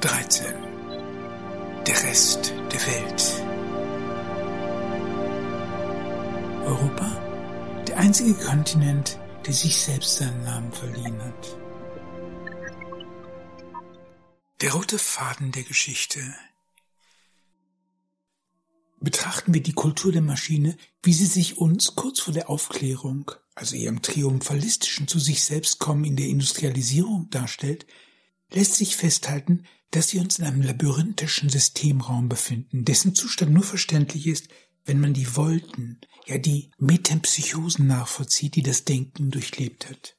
13. Der Rest der Welt. Europa, der einzige Kontinent, der sich selbst seinen Namen verliehen hat. Der rote Faden der Geschichte. Betrachten wir die Kultur der Maschine, wie sie sich uns kurz vor der Aufklärung, also ihrem triumphalistischen zu sich selbst kommen in der Industrialisierung darstellt, lässt sich festhalten, dass wir uns in einem labyrinthischen Systemraum befinden, dessen Zustand nur verständlich ist, wenn man die Wolken, ja die Metempsychosen nachvollzieht, die das Denken durchlebt hat.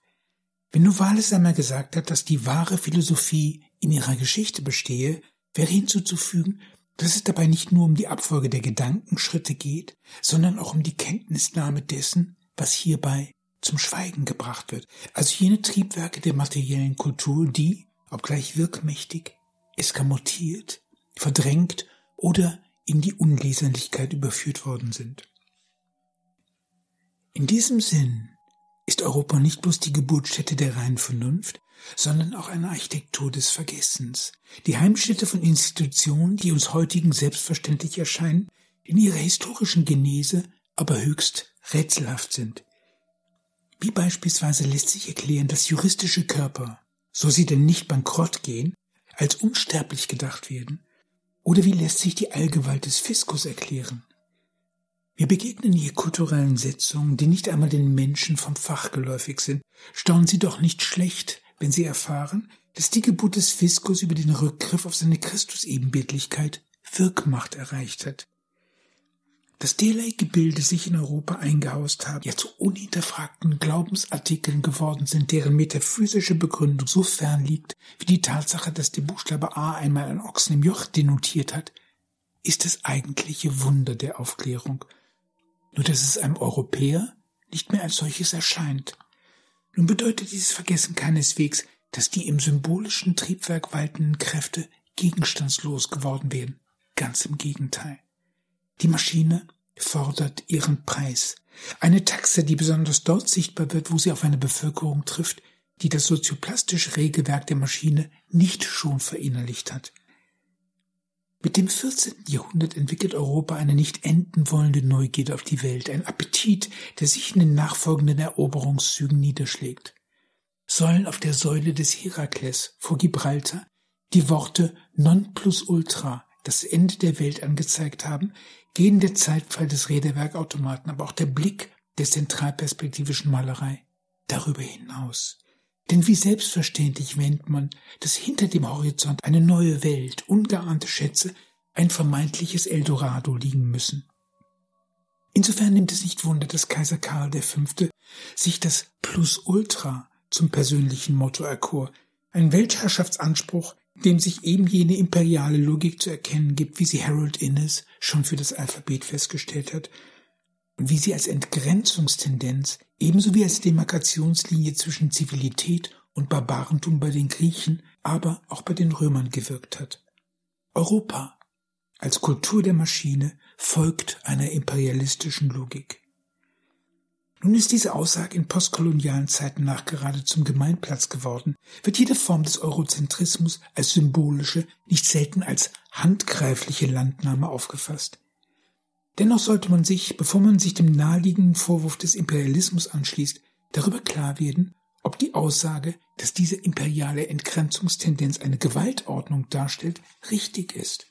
Wenn Novalis einmal gesagt hat, dass die wahre Philosophie in ihrer Geschichte bestehe, wäre hinzuzufügen, dass es dabei nicht nur um die Abfolge der Gedankenschritte geht, sondern auch um die Kenntnisnahme dessen, was hierbei zum Schweigen gebracht wird, also jene Triebwerke der materiellen Kultur, die, obgleich wirkmächtig, eskamotiert, verdrängt oder in die Unleserlichkeit überführt worden sind. In diesem Sinn ist Europa nicht bloß die Geburtsstätte der reinen Vernunft, sondern auch eine Architektur des Vergessens, die Heimstätte von Institutionen, die uns heutigen selbstverständlich erscheinen, in ihrer historischen Genese aber höchst rätselhaft sind. Wie beispielsweise lässt sich erklären, dass juristische Körper, so sie denn nicht bankrott gehen, als unsterblich gedacht werden, oder wie lässt sich die Allgewalt des Fiskus erklären? Wir begegnen hier kulturellen Setzungen, die nicht einmal den Menschen vom Fach geläufig sind. Staunen Sie doch nicht schlecht, wenn Sie erfahren, dass die Geburt des Fiskus über den Rückgriff auf seine Christusebenbildlichkeit Wirkmacht erreicht hat. Dass derlei Gebilde sich in Europa eingehaust haben, ja zu unhinterfragten Glaubensartikeln geworden sind, deren metaphysische Begründung so fern liegt, wie die Tatsache, dass der Buchstabe A einmal ein Ochsen im Joch denotiert hat, ist das eigentliche Wunder der Aufklärung. Nur dass es einem Europäer nicht mehr als solches erscheint. Nun bedeutet dieses Vergessen keineswegs, dass die im symbolischen Triebwerk waltenden Kräfte gegenstandslos geworden wären. Ganz im Gegenteil. Die Maschine fordert ihren Preis. Eine Taxe, die besonders dort sichtbar wird, wo sie auf eine Bevölkerung trifft, die das sozioplastische Regelwerk der Maschine nicht schon verinnerlicht hat. Mit dem 14. Jahrhundert entwickelt Europa eine nicht enden wollende Neugierde auf die Welt, ein Appetit, der sich in den nachfolgenden Eroberungszügen niederschlägt. Sollen auf der Säule des Herakles vor Gibraltar die Worte non plus ultra das Ende der Welt angezeigt haben, gehen der Zeitfall des Räderwerkautomaten, aber auch der Blick der zentralperspektivischen Malerei darüber hinaus. Denn wie selbstverständlich wähnt man, dass hinter dem Horizont eine neue Welt, ungeahnte Schätze, ein vermeintliches Eldorado liegen müssen. Insofern nimmt es nicht Wunder, dass Kaiser Karl V. sich das Plus Ultra zum persönlichen Motto erkor, ein Weltherrschaftsanspruch, dem sich eben jene imperiale Logik zu erkennen gibt, wie sie Harold Innes schon für das Alphabet festgestellt hat, und wie sie als Entgrenzungstendenz ebenso wie als Demarkationslinie zwischen Zivilität und Barbarentum bei den Griechen, aber auch bei den Römern gewirkt hat. Europa als Kultur der Maschine folgt einer imperialistischen Logik. Nun ist diese Aussage in postkolonialen Zeiten nachgerade zum Gemeinplatz geworden, wird jede Form des Eurozentrismus als symbolische, nicht selten als handgreifliche Landnahme aufgefasst. Dennoch sollte man sich, bevor man sich dem naheliegenden Vorwurf des Imperialismus anschließt, darüber klar werden, ob die Aussage, dass diese imperiale Entgrenzungstendenz eine Gewaltordnung darstellt, richtig ist.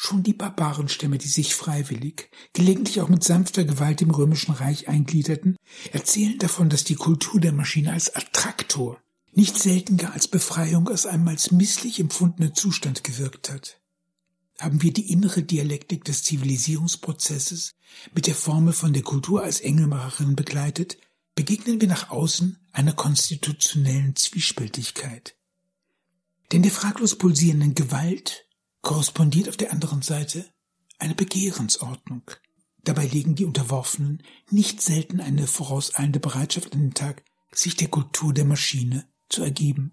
Schon die Barbarenstämme, die sich freiwillig, gelegentlich auch mit sanfter Gewalt im römischen Reich eingliederten, erzählen davon, dass die Kultur der Maschine als Attraktor, nicht selten gar als Befreiung aus einem als misslich empfundenen Zustand gewirkt hat haben wir die innere Dialektik des Zivilisierungsprozesses mit der Formel von der Kultur als Engelmacherin begleitet, begegnen wir nach außen einer konstitutionellen Zwiespältigkeit. Denn der fraglos pulsierenden Gewalt korrespondiert auf der anderen Seite eine Begehrensordnung. Dabei legen die Unterworfenen nicht selten eine vorauseilende Bereitschaft an den Tag, sich der Kultur der Maschine zu ergeben.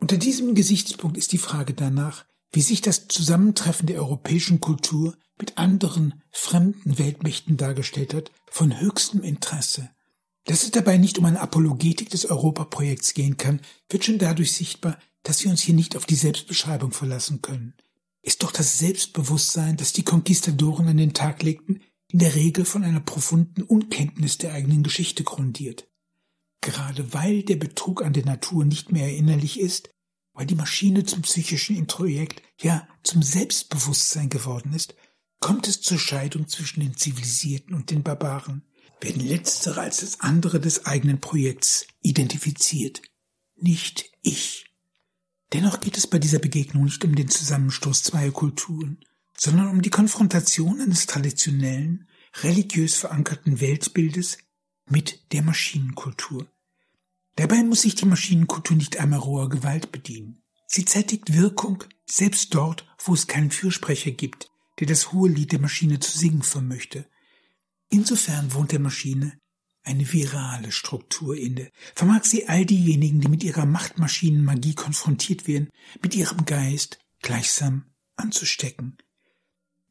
Unter diesem Gesichtspunkt ist die Frage danach, wie sich das Zusammentreffen der europäischen Kultur mit anderen fremden Weltmächten dargestellt hat, von höchstem Interesse. Dass es dabei nicht um eine Apologetik des Europaprojekts gehen kann, wird schon dadurch sichtbar, dass wir uns hier nicht auf die Selbstbeschreibung verlassen können. Ist doch das Selbstbewusstsein, das die Konquistadoren an den Tag legten, in der Regel von einer profunden Unkenntnis der eigenen Geschichte grundiert. Gerade weil der Betrug an der Natur nicht mehr erinnerlich ist, weil die Maschine zum psychischen Introjekt, ja zum Selbstbewusstsein geworden ist, kommt es zur Scheidung zwischen den Zivilisierten und den Barbaren, werden letztere als das andere des eigenen Projekts identifiziert. Nicht ich. Dennoch geht es bei dieser Begegnung nicht um den Zusammenstoß zweier Kulturen, sondern um die Konfrontation eines traditionellen, religiös verankerten Weltbildes mit der Maschinenkultur. Dabei muss sich die Maschinenkultur nicht einmal roher Gewalt bedienen. Sie zeitigt Wirkung selbst dort, wo es keinen Fürsprecher gibt, der das hohe Lied der Maschine zu singen vermöchte. Insofern wohnt der Maschine eine virale Struktur inne, vermag sie all diejenigen, die mit ihrer Machtmaschinenmagie konfrontiert werden, mit ihrem Geist gleichsam anzustecken.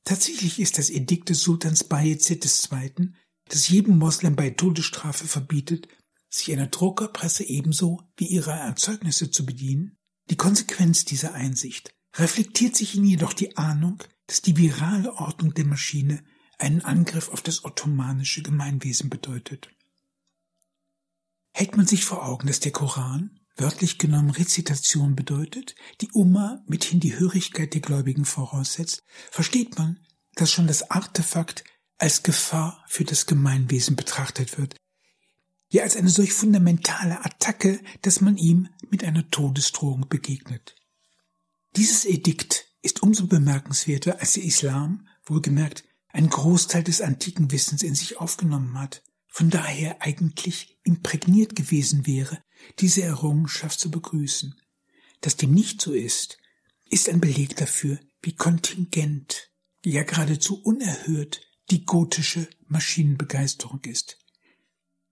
Tatsächlich ist das Edikt des Sultans Bayezid II., das jedem Moslem bei Todesstrafe verbietet, sich einer Druckerpresse ebenso wie ihrer Erzeugnisse zu bedienen, die Konsequenz dieser Einsicht reflektiert sich in jedoch die Ahnung, dass die virale Ordnung der Maschine einen Angriff auf das ottomanische Gemeinwesen bedeutet. Hält man sich vor Augen, dass der Koran wörtlich genommen Rezitation bedeutet, die Umma mithin die Hörigkeit der Gläubigen voraussetzt, versteht man, dass schon das Artefakt als Gefahr für das Gemeinwesen betrachtet wird, ja als eine solch fundamentale Attacke, dass man ihm mit einer Todesdrohung begegnet. Dieses Edikt ist umso bemerkenswerter, als der Islam, wohlgemerkt, einen Großteil des antiken Wissens in sich aufgenommen hat, von daher eigentlich imprägniert gewesen wäre, diese Errungenschaft zu begrüßen. Dass dem nicht so ist, ist ein Beleg dafür, wie kontingent, ja geradezu unerhört die gotische Maschinenbegeisterung ist.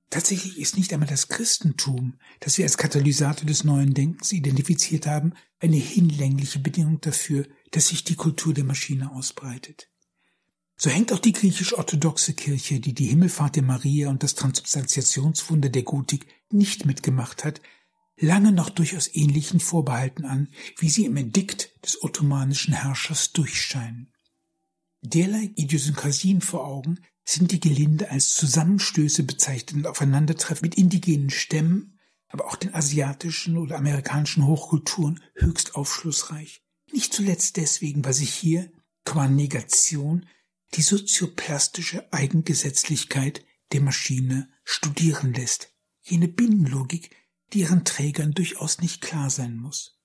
Tatsächlich ist nicht einmal das Christentum, das wir als Katalysator des neuen Denkens identifiziert haben, eine hinlängliche Bedingung dafür, dass sich die Kultur der Maschine ausbreitet. So hängt auch die griechisch-orthodoxe Kirche, die die Himmelfahrt der Maria und das Transubstantiationswunder der Gotik nicht mitgemacht hat, lange noch durchaus ähnlichen Vorbehalten an, wie sie im Edikt des ottomanischen Herrschers durchscheinen. Derlei Idiosynkrasien vor Augen sind die Gelinde als Zusammenstöße bezeichneten Aufeinandertreffen mit indigenen Stämmen, aber auch den asiatischen oder amerikanischen Hochkulturen höchst aufschlussreich. Nicht zuletzt deswegen, weil sich hier qua Negation die sozioplastische Eigengesetzlichkeit der Maschine studieren lässt, jene Binnenlogik, die ihren Trägern durchaus nicht klar sein muss.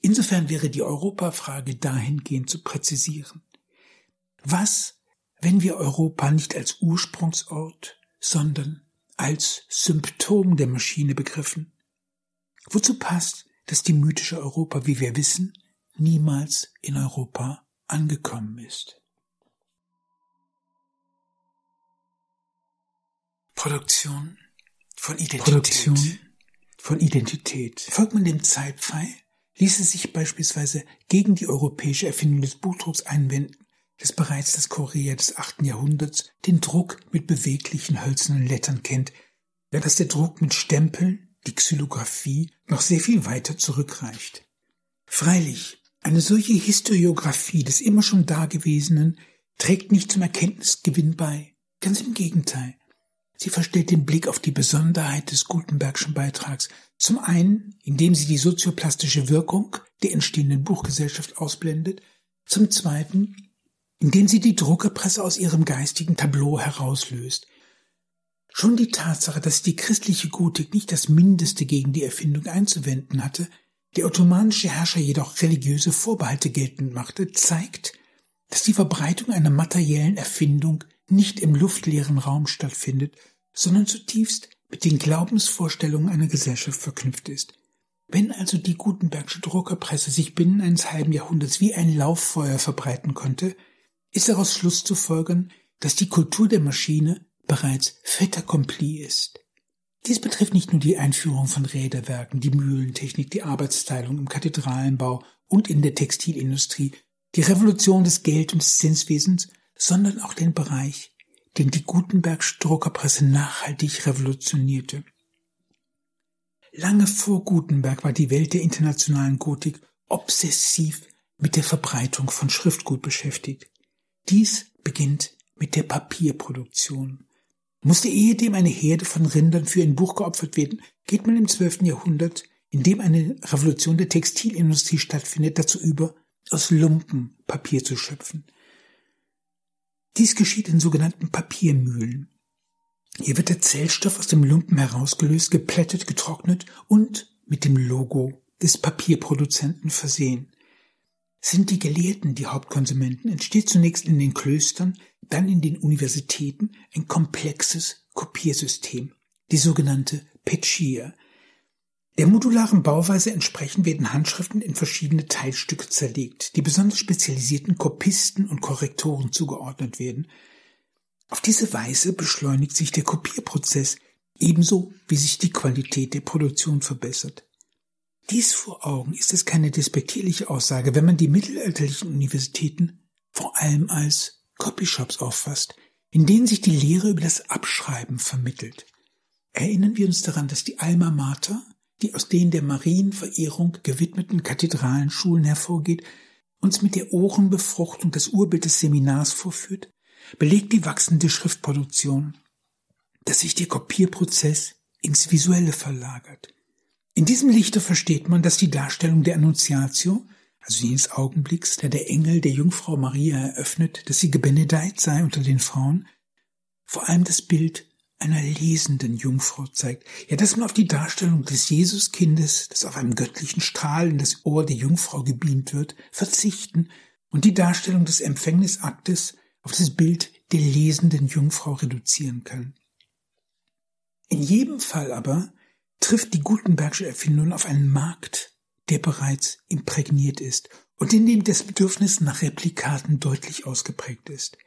Insofern wäre die Europafrage dahingehend zu präzisieren. Was, wenn wir Europa nicht als Ursprungsort, sondern als Symptom der Maschine begriffen? Wozu passt, dass die mythische Europa, wie wir wissen, niemals in Europa angekommen ist? Produktion von Identität. Produktion von Identität. Folgt man dem Zeitpfeil, ließe sich beispielsweise gegen die europäische Erfindung des Buchdrucks einwenden, das bereits das Korea des achten Jahrhunderts den Druck mit beweglichen hölzernen Lettern kennt, während das der Druck mit Stempeln, die Xylographie, noch sehr viel weiter zurückreicht. Freilich, eine solche Historiographie des immer schon Dagewesenen trägt nicht zum Erkenntnisgewinn bei. Ganz im Gegenteil. Sie verstellt den Blick auf die Besonderheit des Gutenbergschen Beitrags. Zum einen, indem sie die sozioplastische Wirkung der entstehenden Buchgesellschaft ausblendet. Zum zweiten, indem sie die Druckerpresse aus ihrem geistigen Tableau herauslöst. Schon die Tatsache, dass die christliche Gotik nicht das Mindeste gegen die Erfindung einzuwenden hatte, der ottomanische Herrscher jedoch religiöse Vorbehalte geltend machte, zeigt, dass die Verbreitung einer materiellen Erfindung nicht im luftleeren Raum stattfindet, sondern zutiefst mit den Glaubensvorstellungen einer Gesellschaft verknüpft ist. Wenn also die Gutenbergsche Druckerpresse sich binnen eines halben Jahrhunderts wie ein Lauffeuer verbreiten konnte, ist daraus Schluss zu folgern, dass die Kultur der Maschine bereits fait accompli ist. Dies betrifft nicht nur die Einführung von Räderwerken, die Mühlentechnik, die Arbeitsteilung im Kathedralenbau und in der Textilindustrie, die Revolution des Geld- und des Zinswesens, sondern auch den Bereich, den die Gutenbergsche Druckerpresse nachhaltig revolutionierte. Lange vor Gutenberg war die Welt der internationalen Gotik obsessiv mit der Verbreitung von Schriftgut beschäftigt. Dies beginnt mit der Papierproduktion. Musste ehedem eine Herde von Rindern für ein Buch geopfert werden, geht man im 12. Jahrhundert, in dem eine Revolution der Textilindustrie stattfindet, dazu über, aus Lumpen Papier zu schöpfen. Dies geschieht in sogenannten Papiermühlen. Hier wird der Zellstoff aus dem Lumpen herausgelöst, geplättet, getrocknet und mit dem Logo des Papierproduzenten versehen. Sind die Gelehrten die Hauptkonsumenten, entsteht zunächst in den Klöstern, dann in den Universitäten ein komplexes Kopiersystem, die sogenannte Pechia. Der modularen Bauweise entsprechend werden Handschriften in verschiedene Teilstücke zerlegt, die besonders spezialisierten Kopisten und Korrektoren zugeordnet werden – auf diese Weise beschleunigt sich der Kopierprozess ebenso wie sich die Qualität der Produktion verbessert. Dies vor Augen ist es keine despektierliche Aussage, wenn man die mittelalterlichen Universitäten vor allem als Copyshops auffasst, in denen sich die Lehre über das Abschreiben vermittelt. Erinnern wir uns daran, dass die Alma Mater, die aus den der Marienverehrung gewidmeten Kathedralenschulen hervorgeht, uns mit der Ohrenbefruchtung das Urbild des Seminars vorführt belegt die wachsende Schriftproduktion, dass sich der Kopierprozess ins Visuelle verlagert. In diesem Lichte versteht man, dass die Darstellung der Annunciatio, also jenes Augenblicks, der der Engel der Jungfrau Maria eröffnet, dass sie gebenedeit sei unter den Frauen, vor allem das Bild einer lesenden Jungfrau zeigt. Ja, dass man auf die Darstellung des Jesuskindes, das auf einem göttlichen Strahl in das Ohr der Jungfrau gebeamt wird, verzichten und die Darstellung des Empfängnisaktes auf das Bild der lesenden Jungfrau reduzieren kann. In jedem Fall aber trifft die Gutenbergsche Erfindung auf einen Markt, der bereits imprägniert ist und in dem das Bedürfnis nach Replikaten deutlich ausgeprägt ist.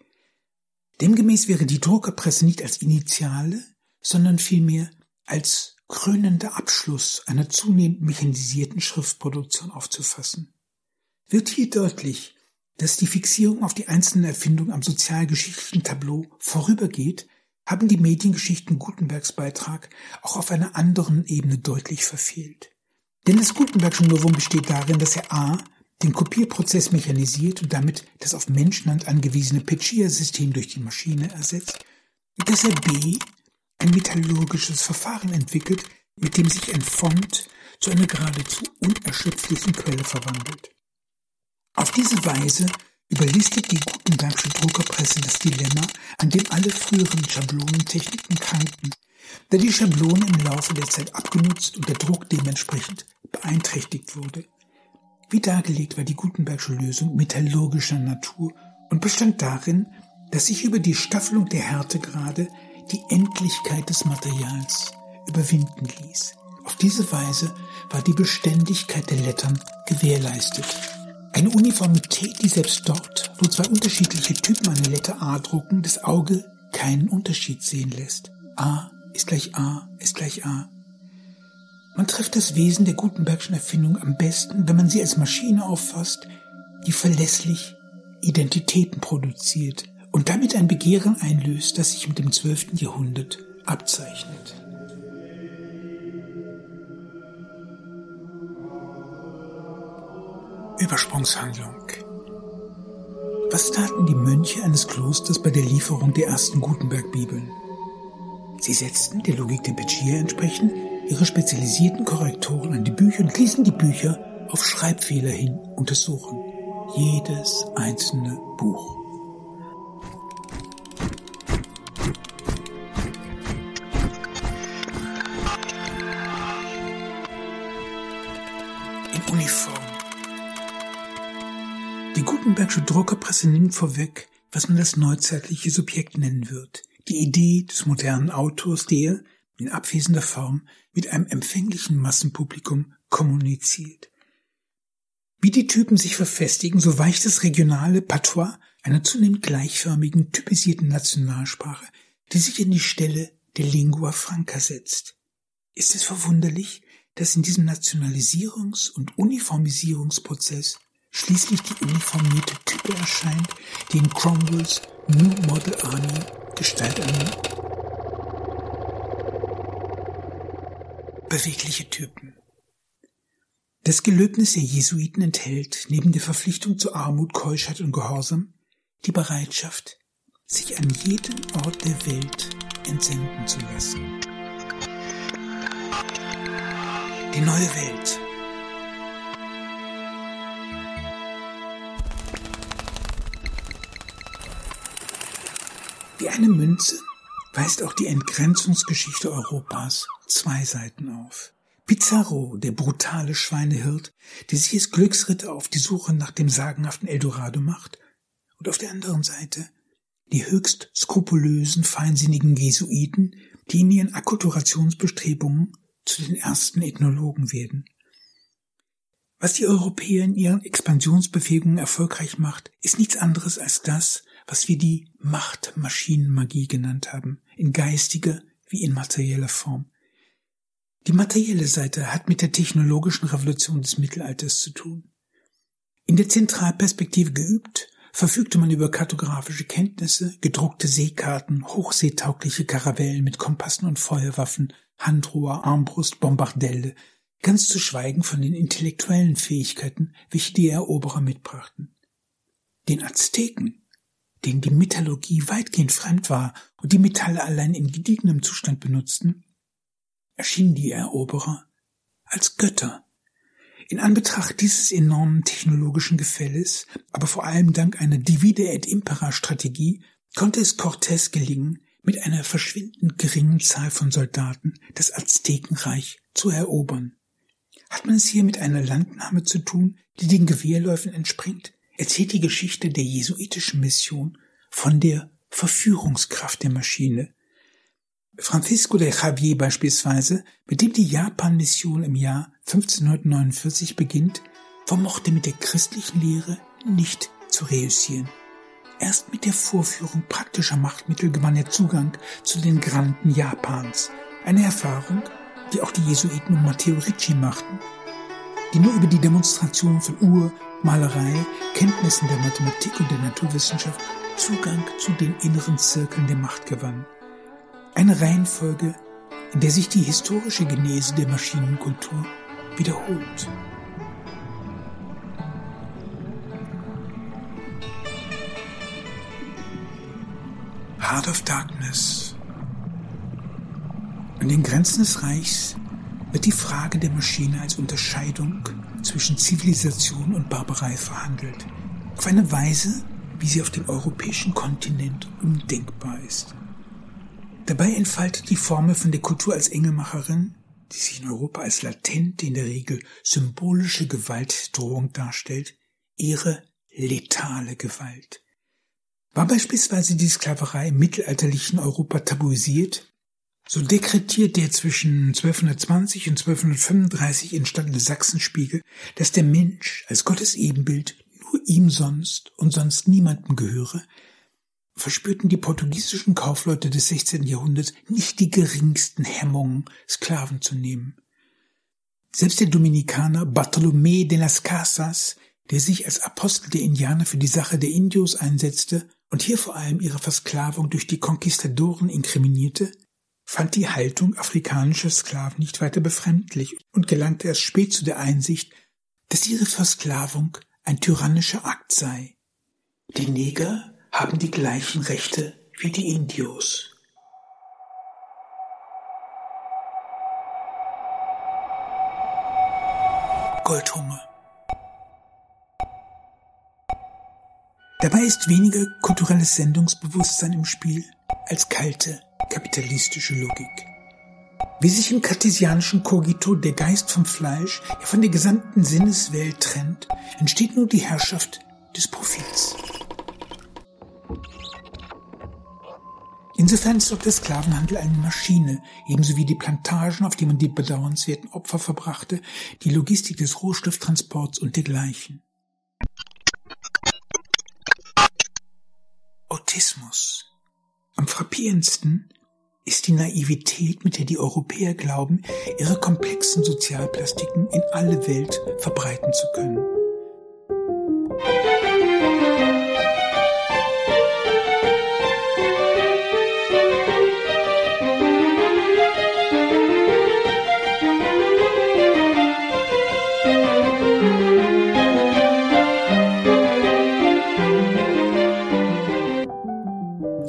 Demgemäß wäre die Druckerpresse nicht als Initiale, sondern vielmehr als krönender Abschluss einer zunehmend mechanisierten Schriftproduktion aufzufassen. Wird hier deutlich, dass die Fixierung auf die einzelnen Erfindungen am sozialgeschichtlichen Tableau vorübergeht, haben die Mediengeschichten Gutenbergs Beitrag auch auf einer anderen Ebene deutlich verfehlt. Denn das Gutenbergsche Novum besteht darin, dass er a. den Kopierprozess mechanisiert und damit das auf Menschenhand angewiesene Pechia-System durch die Maschine ersetzt, dass er b. ein metallurgisches Verfahren entwickelt, mit dem sich ein Font zu einer geradezu unerschöpflichen Quelle verwandelt. Auf diese Weise überlistet die Gutenbergsche Druckerpresse das Dilemma, an dem alle früheren Schablonentechniken kranken, da die Schablone im Laufe der Zeit abgenutzt und der Druck dementsprechend beeinträchtigt wurde. Wie dargelegt war die Gutenbergsche Lösung metallurgischer Natur und bestand darin, dass sich über die Staffelung der Härtegrade die Endlichkeit des Materials überwinden ließ. Auf diese Weise war die Beständigkeit der Lettern gewährleistet. Eine Uniformität, die selbst dort, wo zwei unterschiedliche Typen eine Letter A drucken, das Auge keinen Unterschied sehen lässt. A ist gleich A ist gleich A. Man trifft das Wesen der Gutenbergschen Erfindung am besten, wenn man sie als Maschine auffasst, die verlässlich Identitäten produziert und damit ein Begehren einlöst, das sich mit dem 12. Jahrhundert abzeichnet. Übersprungshandlung. Was taten die Mönche eines Klosters bei der Lieferung der ersten Gutenberg-Bibeln? Sie setzten, der Logik der Pechia entsprechend, ihre spezialisierten Korrektoren an die Bücher und ließen die Bücher auf Schreibfehler hin untersuchen. Jedes einzelne Buch. In Uniform die Gutenbergsche Druckerpresse nimmt vorweg, was man das neuzeitliche Subjekt nennen wird. Die Idee des modernen Autors, der, in abwesender Form, mit einem empfänglichen Massenpublikum kommuniziert. Wie die Typen sich verfestigen, so weicht das regionale Patois einer zunehmend gleichförmigen, typisierten Nationalsprache, die sich in die Stelle der Lingua Franca setzt. Ist es verwunderlich, dass in diesem Nationalisierungs- und Uniformisierungsprozess schließlich die uniformierte Type erscheint, die in Cromwells New Model Army Gestalt annimmt. Bewegliche Typen. Das Gelöbnis der Jesuiten enthält neben der Verpflichtung zu Armut, Keuschheit und Gehorsam die Bereitschaft, sich an jeden Ort der Welt entsenden zu lassen. Die neue Welt. Wie eine Münze weist auch die Entgrenzungsgeschichte Europas zwei Seiten auf. Pizarro, der brutale Schweinehirt, der sich als Glücksritter auf die Suche nach dem sagenhaften Eldorado macht, und auf der anderen Seite die höchst skrupulösen, feinsinnigen Jesuiten, die in ihren Akkulturationsbestrebungen zu den ersten Ethnologen werden. Was die Europäer in ihren Expansionsbefähigungen erfolgreich macht, ist nichts anderes als das, was wir die Machtmaschinenmagie genannt haben, in geistiger wie in materieller Form. Die materielle Seite hat mit der technologischen Revolution des Mittelalters zu tun. In der Zentralperspektive geübt, verfügte man über kartografische Kenntnisse, gedruckte Seekarten, hochseetaugliche Karavellen mit Kompassen und Feuerwaffen, Handrohr, Armbrust, Bombardelle, ganz zu schweigen von den intellektuellen Fähigkeiten, welche die Eroberer mitbrachten. Den Azteken, denen die Metallurgie weitgehend fremd war und die Metalle allein in gediegenem Zustand benutzten, erschienen die Eroberer als Götter. In Anbetracht dieses enormen technologischen Gefälles, aber vor allem dank einer Divide et Impera Strategie, konnte es Cortés gelingen, mit einer verschwindend geringen Zahl von Soldaten das Aztekenreich zu erobern. Hat man es hier mit einer Landnahme zu tun, die den Gewehrläufen entspringt, erzählt die Geschichte der jesuitischen Mission von der Verführungskraft der Maschine. Francisco de Javier beispielsweise, mit dem die Japan-Mission im Jahr 1549 beginnt, vermochte mit der christlichen Lehre nicht zu reüssieren. Erst mit der Vorführung praktischer Machtmittel gewann er Zugang zu den Granden Japans. Eine Erfahrung, die auch die Jesuiten um Matteo Ricci machten, die nur über die Demonstration von Uhr, Malerei, Kenntnissen der Mathematik und der Naturwissenschaft Zugang zu den inneren Zirkeln der Macht gewann. Eine Reihenfolge, in der sich die historische Genese der Maschinenkultur wiederholt. Heart of Darkness. An den Grenzen des Reichs wird die Frage der Maschine als Unterscheidung zwischen Zivilisation und Barbarei verhandelt. Auf eine Weise, wie sie auf dem europäischen Kontinent undenkbar ist. Dabei entfaltet die Formel von der Kultur als Engelmacherin, die sich in Europa als latente, in der Regel symbolische Gewaltdrohung darstellt, ihre letale Gewalt. War beispielsweise die Sklaverei im mittelalterlichen Europa tabuisiert, so dekretiert der zwischen 1220 und 1235 entstandene Sachsenspiegel, dass der Mensch als Gottes Ebenbild nur ihm sonst und sonst niemandem gehöre, verspürten die portugiesischen Kaufleute des 16. Jahrhunderts nicht die geringsten Hemmungen, Sklaven zu nehmen. Selbst der Dominikaner Bartolomé de las Casas, der sich als Apostel der Indianer für die Sache der Indios einsetzte und hier vor allem ihre Versklavung durch die Konquistadoren inkriminierte, fand die Haltung afrikanischer Sklaven nicht weiter befremdlich und gelangte erst spät zu der Einsicht, dass ihre Versklavung ein tyrannischer Akt sei. Die Neger haben die gleichen Rechte wie die Indios. Goldhunger. Dabei ist weniger kulturelles Sendungsbewusstsein im Spiel als kalte kapitalistische Logik. Wie sich im kartesianischen Kogito der Geist vom Fleisch ja von der gesamten Sinneswelt trennt, entsteht nur die Herrschaft des Profits. Insofern ist auch der Sklavenhandel eine Maschine, ebenso wie die Plantagen, auf die man die bedauernswerten Opfer verbrachte, die Logistik des Rohstofftransports und dergleichen. Autismus. Am frappierendsten ist die Naivität, mit der die Europäer glauben, ihre komplexen Sozialplastiken in alle Welt verbreiten zu können.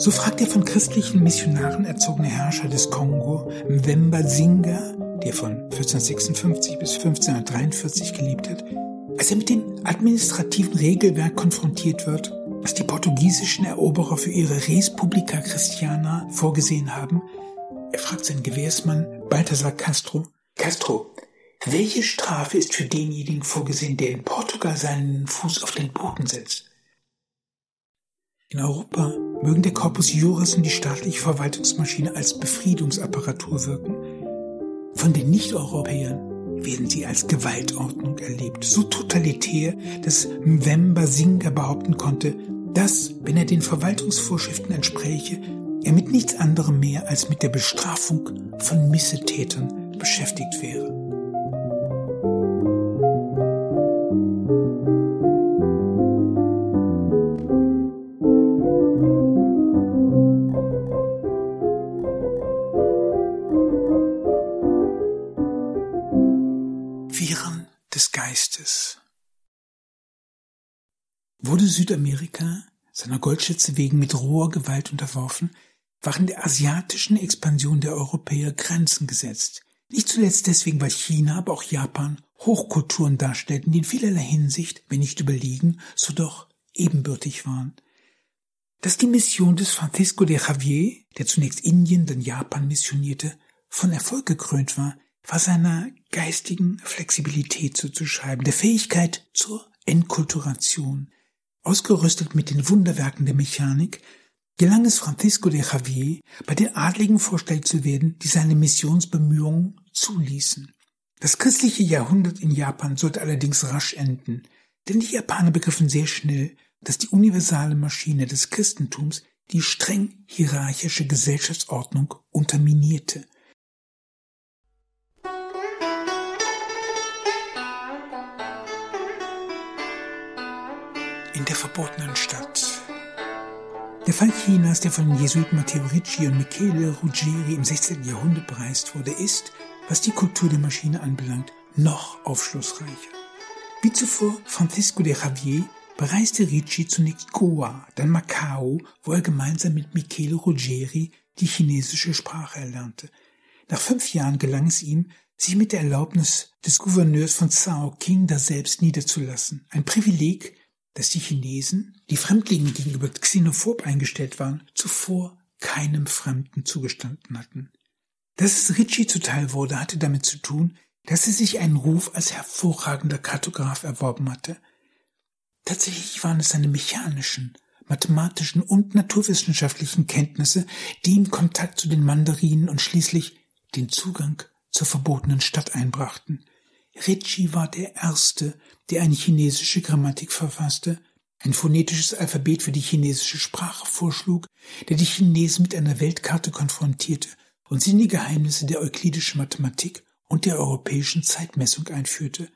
So fragt der von christlichen Missionaren erzogene Herrscher des Kongo, Mwemba Zinga, der von 1456 bis 1543 gelebt hat, als er mit dem administrativen Regelwerk konfrontiert wird, das die portugiesischen Eroberer für ihre Res Publica Christiana vorgesehen haben, er fragt seinen Gewährsmann Balthasar Castro, Castro, welche Strafe ist für denjenigen vorgesehen, der in Portugal seinen Fuß auf den Boden setzt? In Europa mögen der Corpus Juris und die staatliche Verwaltungsmaschine als Befriedungsapparatur wirken. Von den Nicht-Europäern werden sie als Gewaltordnung erlebt, so totalitär, dass Mwemba Singa behaupten konnte, dass, wenn er den Verwaltungsvorschriften entspräche, er mit nichts anderem mehr als mit der Bestrafung von Missetätern beschäftigt wäre. Südamerika seiner Goldschätze wegen mit roher Gewalt unterworfen, waren der asiatischen Expansion der Europäer Grenzen gesetzt. Nicht zuletzt deswegen, weil China, aber auch Japan Hochkulturen darstellten, die in vielerlei Hinsicht, wenn nicht überlegen, so doch ebenbürtig waren. Dass die Mission des Francisco de Javier, der zunächst Indien, dann Japan missionierte, von Erfolg gekrönt war, war seiner geistigen Flexibilität zuzuschreiben, der Fähigkeit zur Enkulturation. Ausgerüstet mit den Wunderwerken der Mechanik, gelang es Francisco de Javier, bei den Adligen vorstellig zu werden, die seine Missionsbemühungen zuließen. Das christliche Jahrhundert in Japan sollte allerdings rasch enden, denn die Japaner begriffen sehr schnell, dass die universale Maschine des Christentums die streng hierarchische Gesellschaftsordnung unterminierte in der verbotenen Stadt. Der Fall Chinas, der von den Jesuiten Matteo Ricci und Michele Ruggieri im 16. Jahrhundert bereist wurde, ist, was die Kultur der Maschine anbelangt, noch aufschlussreicher. Wie zuvor Francisco de Javier bereiste Ricci zunächst Goa, dann Macau, wo er gemeinsam mit Michele Ruggieri die chinesische Sprache erlernte. Nach fünf Jahren gelang es ihm, sich mit der Erlaubnis des Gouverneurs von Cao King daselbst niederzulassen. Ein Privileg, dass die Chinesen, die Fremdlingen gegenüber xenophob eingestellt waren, zuvor keinem Fremden zugestanden hatten. Dass es Ricci zuteil wurde, hatte damit zu tun, dass er sich einen Ruf als hervorragender Kartograf erworben hatte. Tatsächlich waren es seine mechanischen, mathematischen und naturwissenschaftlichen Kenntnisse, die ihm Kontakt zu den Mandarinen und schließlich den Zugang zur verbotenen Stadt einbrachten. Ricci war der Erste, der eine chinesische Grammatik verfasste, ein phonetisches Alphabet für die chinesische Sprache vorschlug, der die Chinesen mit einer Weltkarte konfrontierte und sie in die Geheimnisse der euklidischen Mathematik und der europäischen Zeitmessung einführte.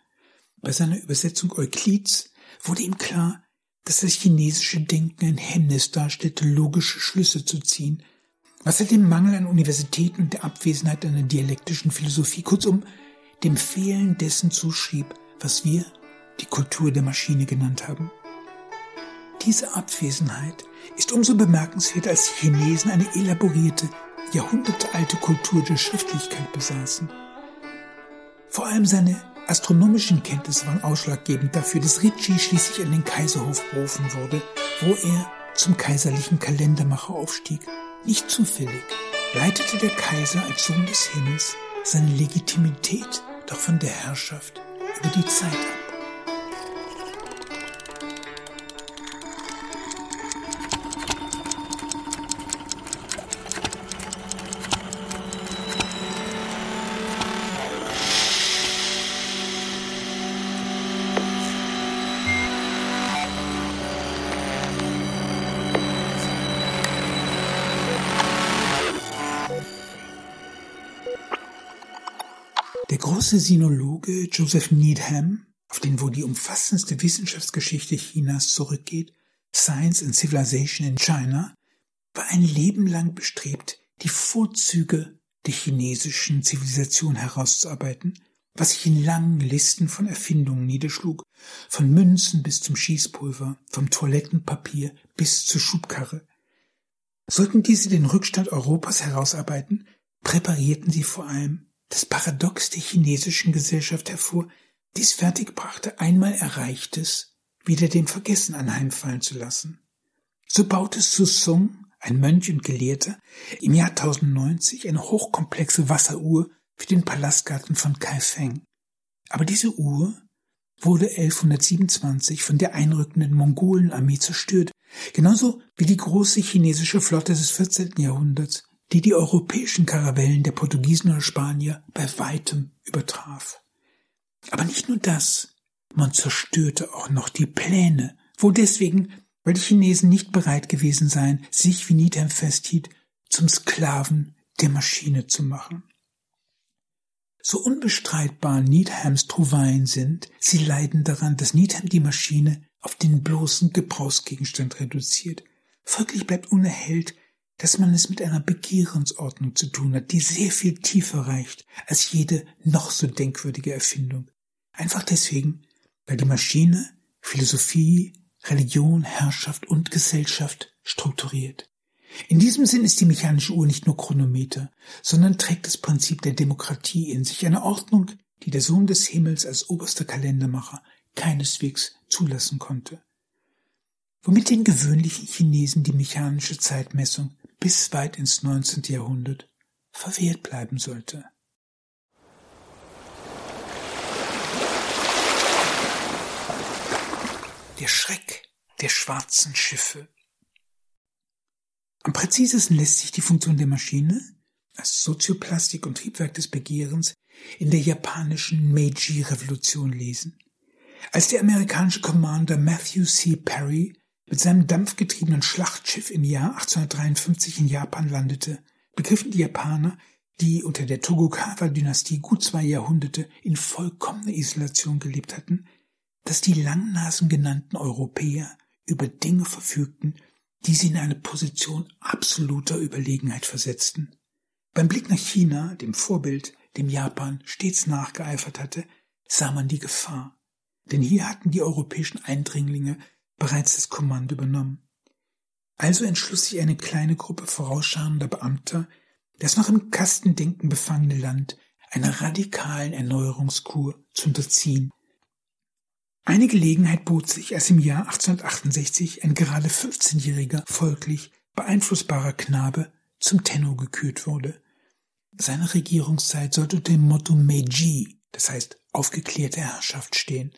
Bei seiner Übersetzung Euklids wurde ihm klar, dass das chinesische Denken ein Hemmnis darstellte, logische Schlüsse zu ziehen, was er dem Mangel an Universitäten und der Abwesenheit einer dialektischen Philosophie, kurzum dem Fehlen dessen zuschrieb, was wir die Kultur der Maschine genannt haben. Diese Abwesenheit ist umso bemerkenswerter, als die Chinesen eine elaborierte, jahrhundertealte Kultur der Schriftlichkeit besaßen. Vor allem seine astronomischen Kenntnisse waren ausschlaggebend dafür, dass Ricci schließlich an den Kaiserhof berufen wurde, wo er zum kaiserlichen Kalendermacher aufstieg. Nicht zufällig leitete der Kaiser als Sohn des Himmels seine Legitimität doch von der Herrschaft über die Zeit ab. Große Sinologe Joseph Needham, auf den wohl die umfassendste Wissenschaftsgeschichte Chinas zurückgeht, Science and Civilization in China, war ein Leben lang bestrebt, die Vorzüge der chinesischen Zivilisation herauszuarbeiten, was sich in langen Listen von Erfindungen niederschlug, von Münzen bis zum Schießpulver, vom Toilettenpapier bis zur Schubkarre. Sollten diese den Rückstand Europas herausarbeiten, präparierten sie vor allem das Paradox der chinesischen Gesellschaft hervor, dies fertigbrachte, einmal Erreichtes wieder dem Vergessen anheimfallen zu lassen. So baute Su Sung, ein Mönch und Gelehrter, im Jahr 1090 eine hochkomplexe Wasseruhr für den Palastgarten von Kaifeng. Aber diese Uhr wurde 1127 von der einrückenden Mongolenarmee zerstört, genauso wie die große chinesische Flotte des 14. Jahrhunderts, die die europäischen Karavellen der Portugiesen oder Spanier bei weitem übertraf. Aber nicht nur das, man zerstörte auch noch die Pläne, wo deswegen, weil die Chinesen nicht bereit gewesen seien, sich, wie Needham festhielt, zum Sklaven der Maschine zu machen. So unbestreitbar Needhams Trouvaillen sind, sie leiden daran, dass Needham die Maschine auf den bloßen Gebrauchsgegenstand reduziert. Folglich bleibt unerhellt, dass man es mit einer Begehrensordnung zu tun hat, die sehr viel tiefer reicht als jede noch so denkwürdige Erfindung. Einfach deswegen, weil die Maschine Philosophie, Religion, Herrschaft und Gesellschaft strukturiert. In diesem Sinn ist die mechanische Uhr nicht nur Chronometer, sondern trägt das Prinzip der Demokratie in sich, eine Ordnung, die der Sohn des Himmels als oberster Kalendermacher keineswegs zulassen konnte. Womit den gewöhnlichen Chinesen die mechanische Zeitmessung bis weit ins 19. Jahrhundert verwehrt bleiben sollte. Der Schreck der schwarzen Schiffe am präzisesten lässt sich die Funktion der Maschine als Sozioplastik und Triebwerk des Begehrens in der japanischen Meiji-Revolution lesen. Als der amerikanische Commander Matthew C. Perry mit seinem dampfgetriebenen Schlachtschiff im Jahr 1853 in Japan landete, begriffen die Japaner, die unter der Tokugawa-Dynastie gut zwei Jahrhunderte in vollkommener Isolation gelebt hatten, dass die Langnasen genannten Europäer über Dinge verfügten, die sie in eine Position absoluter Überlegenheit versetzten. Beim Blick nach China, dem Vorbild, dem Japan stets nachgeeifert hatte, sah man die Gefahr. Denn hier hatten die europäischen Eindringlinge bereits das Kommando übernommen. Also entschloss sich eine kleine Gruppe vorausschauender Beamter, das noch im Kastendenken befangene Land einer radikalen Erneuerungskur zu unterziehen eine Gelegenheit bot sich, als im Jahr 1868 ein gerade 15-jähriger, folglich beeinflussbarer Knabe zum Tenno gekürt wurde. Seine Regierungszeit sollte unter dem Motto Meiji, das heißt aufgeklärte Herrschaft, stehen.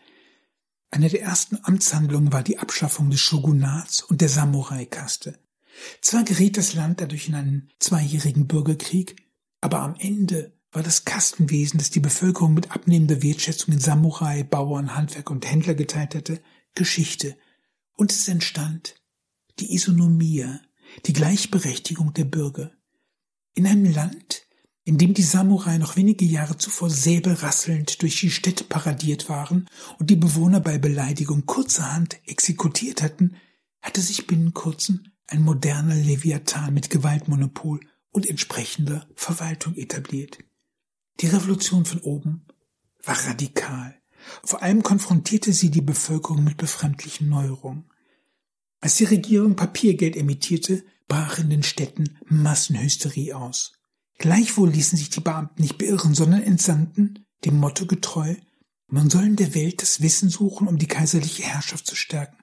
Eine der ersten Amtshandlungen war die Abschaffung des Shogunats und der Samurai-Kaste. Zwar geriet das Land dadurch in einen zweijährigen Bürgerkrieg, aber am Ende war das Kastenwesen, das die Bevölkerung mit abnehmender Wertschätzung in Samurai, Bauern, Handwerk und Händler geteilt hatte, Geschichte. Und es entstand die Isonomia, die Gleichberechtigung der Bürger. In einem Land, in dem die Samurai noch wenige Jahre zuvor säbelrasselnd durch die Städte paradiert waren und die Bewohner bei Beleidigung kurzerhand exekutiert hatten, hatte sich binnen kurzem ein moderner Leviathan mit Gewaltmonopol und entsprechender Verwaltung etabliert. Die Revolution von oben war radikal. Vor allem konfrontierte sie die Bevölkerung mit befremdlichen Neuerungen. Als die Regierung Papiergeld emittierte, brach in den Städten Massenhysterie aus. Gleichwohl ließen sich die Beamten nicht beirren, sondern entsandten, dem Motto getreu, man soll in der Welt das Wissen suchen, um die kaiserliche Herrschaft zu stärken,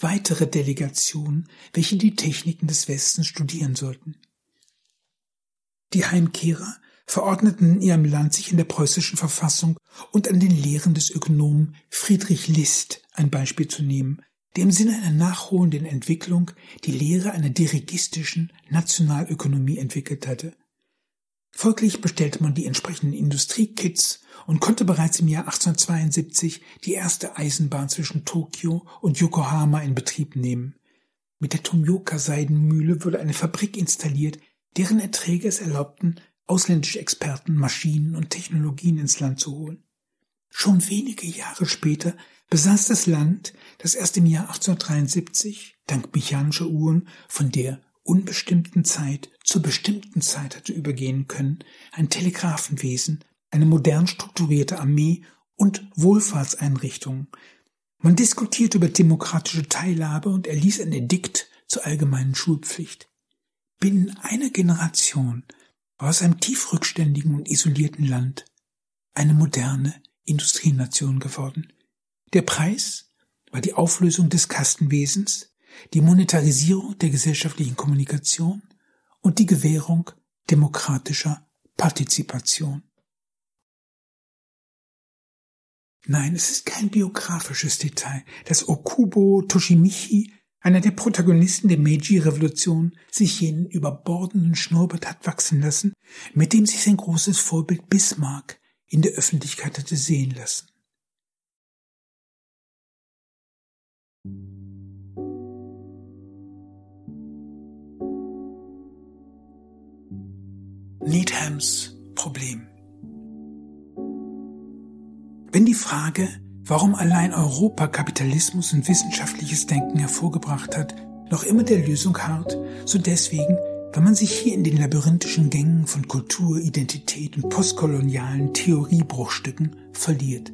weitere Delegationen, welche die Techniken des Westens studieren sollten. Die Heimkehrer verordneten in ihrem Land sich in der preußischen Verfassung und an den Lehren des Ökonomen Friedrich List ein Beispiel zu nehmen, der im Sinne einer nachholenden Entwicklung die Lehre einer dirigistischen Nationalökonomie entwickelt hatte. Folglich bestellte man die entsprechenden Industriekits und konnte bereits im Jahr 1872 die erste Eisenbahn zwischen Tokio und Yokohama in Betrieb nehmen. Mit der Tomioka Seidenmühle wurde eine Fabrik installiert, deren Erträge es erlaubten, ausländische Experten, Maschinen und Technologien ins Land zu holen. Schon wenige Jahre später besaß das Land, das erst im Jahr 1873 dank mechanischer Uhren von der unbestimmten Zeit zur bestimmten Zeit hatte übergehen können, ein Telegraphenwesen, eine modern strukturierte Armee und Wohlfahrtseinrichtungen. Man diskutierte über demokratische Teilhabe und erließ ein Edikt zur allgemeinen Schulpflicht. Binnen einer Generation war aus einem tiefrückständigen und isolierten Land eine moderne Industrienation geworden. Der Preis war die Auflösung des Kastenwesens, die Monetarisierung der gesellschaftlichen Kommunikation und die Gewährung demokratischer Partizipation. Nein, es ist kein biografisches Detail, dass Okubo Toshimichi, einer der Protagonisten der Meiji-Revolution, sich jenen überbordenden Schnurrbart hat wachsen lassen, mit dem sich sein großes Vorbild Bismarck in der Öffentlichkeit hatte sehen lassen. Needhams Problem. Wenn die Frage, warum allein Europa Kapitalismus und wissenschaftliches Denken hervorgebracht hat, noch immer der Lösung harrt, so deswegen, weil man sich hier in den labyrinthischen Gängen von Kultur, Identität und postkolonialen Theoriebruchstücken verliert.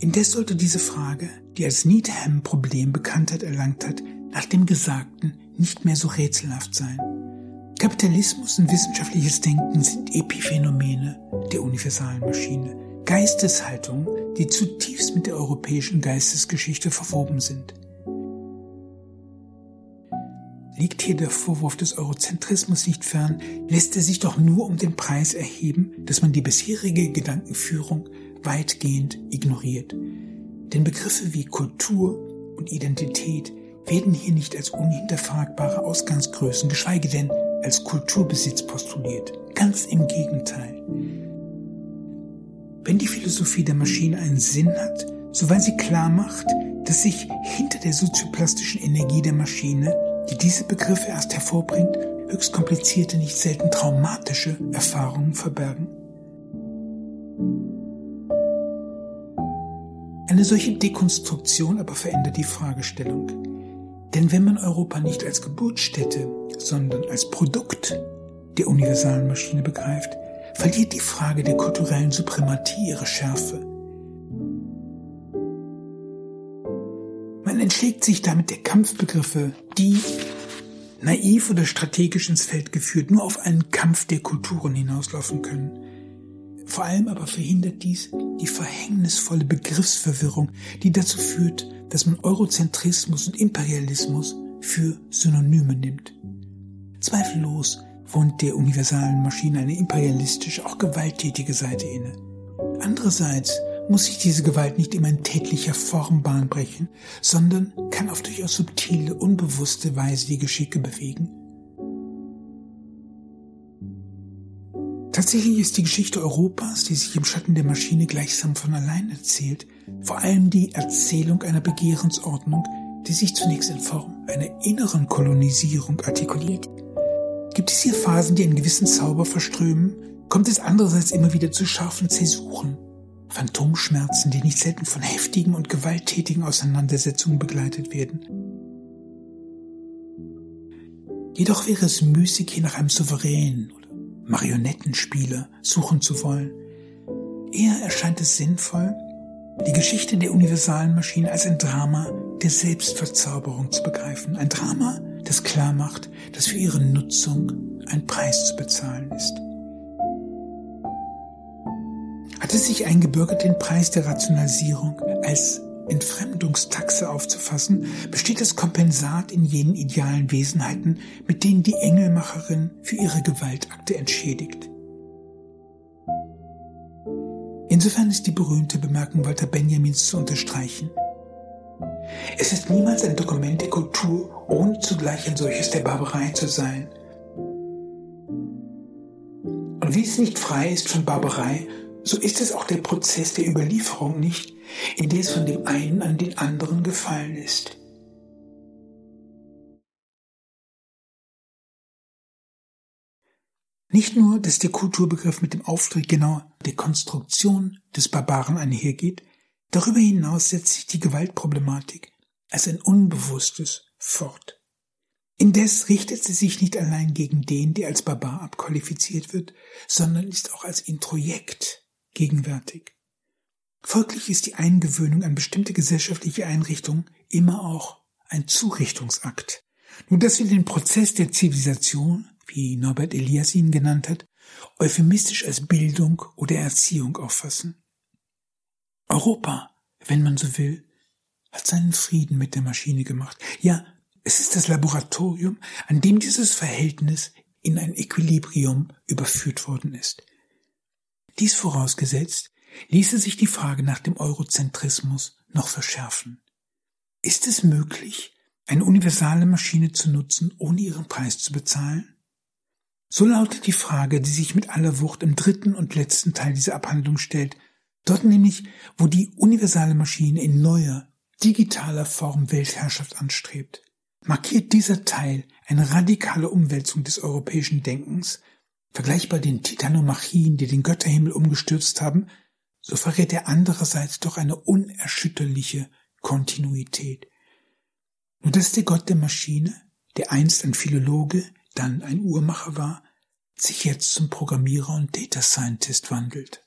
Indes sollte diese Frage, die als Needham-Problem Bekanntheit erlangt hat, nach dem Gesagten nicht mehr so rätselhaft sein. Kapitalismus und wissenschaftliches Denken sind Epiphänomene der universalen Maschine, Geisteshaltungen, die zutiefst mit der europäischen Geistesgeschichte verwoben sind. Liegt hier der Vorwurf des Eurozentrismus nicht fern, lässt er sich doch nur um den Preis erheben, dass man die bisherige Gedankenführung weitgehend ignoriert. Denn Begriffe wie Kultur und Identität werden hier nicht als unhinterfragbare Ausgangsgrößen, geschweige denn als Kulturbesitz postuliert. Ganz im Gegenteil. Wenn die Philosophie der Maschine einen Sinn hat, so weil sie klar macht, dass sich hinter der sozioplastischen Energie der Maschine die diese Begriffe erst hervorbringt, höchst komplizierte, nicht selten traumatische Erfahrungen verbergen. Eine solche Dekonstruktion aber verändert die Fragestellung. Denn wenn man Europa nicht als Geburtsstätte, sondern als Produkt der universalen Maschine begreift, verliert die Frage der kulturellen Suprematie ihre Schärfe. Man entschlägt sich damit der Kampfbegriffe, die, naiv oder strategisch ins Feld geführt, nur auf einen Kampf der Kulturen hinauslaufen können. Vor allem aber verhindert dies die verhängnisvolle Begriffsverwirrung, die dazu führt, dass man Eurozentrismus und Imperialismus für Synonyme nimmt. Zweifellos wohnt der universalen Maschine eine imperialistische, auch gewalttätige Seite inne. Andererseits muss sich diese Gewalt nicht immer in tätlicher Form Bahn brechen, sondern kann auf durchaus subtile, unbewusste Weise die Geschicke bewegen. Tatsächlich ist die Geschichte Europas, die sich im Schatten der Maschine gleichsam von allein erzählt, vor allem die Erzählung einer Begehrensordnung, die sich zunächst in Form einer inneren Kolonisierung artikuliert. Gibt es hier Phasen, die einen gewissen Zauber verströmen, kommt es andererseits immer wieder zu scharfen Zäsuren Phantomschmerzen, die nicht selten von heftigen und gewalttätigen Auseinandersetzungen begleitet werden. Jedoch wäre es müßig, hier nach einem souveränen oder Marionettenspieler suchen zu wollen. Eher erscheint es sinnvoll, die Geschichte der universalen Maschine als ein Drama der Selbstverzauberung zu begreifen. Ein Drama, das klar macht, dass für ihre Nutzung ein Preis zu bezahlen ist. Hat es sich eingebürgert, den Preis der Rationalisierung als Entfremdungstaxe aufzufassen, besteht das Kompensat in jenen idealen Wesenheiten, mit denen die Engelmacherin für ihre Gewaltakte entschädigt. Insofern ist die berühmte Bemerkung Walter Benjamins zu unterstreichen. Es ist niemals ein Dokument der Kultur, ohne zugleich ein solches der Barbarei zu sein. Und wie es nicht frei ist von Barbarei, so ist es auch der Prozess der Überlieferung nicht, in der es von dem einen an den anderen gefallen ist. Nicht nur, dass der Kulturbegriff mit dem Auftritt genau der Konstruktion des Barbaren einhergeht, darüber hinaus setzt sich die Gewaltproblematik als ein Unbewusstes fort. Indes richtet sie sich nicht allein gegen den, der als Barbar abqualifiziert wird, sondern ist auch als Introjekt gegenwärtig. Folglich ist die Eingewöhnung an bestimmte gesellschaftliche Einrichtungen immer auch ein Zurichtungsakt. Nur dass wir den Prozess der Zivilisation, wie Norbert Elias ihn genannt hat, euphemistisch als Bildung oder Erziehung auffassen. Europa, wenn man so will, hat seinen Frieden mit der Maschine gemacht. Ja, es ist das Laboratorium, an dem dieses Verhältnis in ein Equilibrium überführt worden ist. Dies vorausgesetzt, ließe sich die Frage nach dem Eurozentrismus noch verschärfen. Ist es möglich, eine universale Maschine zu nutzen, ohne ihren Preis zu bezahlen? So lautet die Frage, die sich mit aller Wucht im dritten und letzten Teil dieser Abhandlung stellt, dort nämlich, wo die universale Maschine in neuer, digitaler Form Weltherrschaft anstrebt. Markiert dieser Teil eine radikale Umwälzung des europäischen Denkens, vergleichbar den Titanomachien, die den Götterhimmel umgestürzt haben, so verrät er andererseits doch eine unerschütterliche Kontinuität. Nur dass der Gott der Maschine, der einst ein Philologe, dann ein Uhrmacher war, sich jetzt zum Programmierer und Data Scientist wandelt.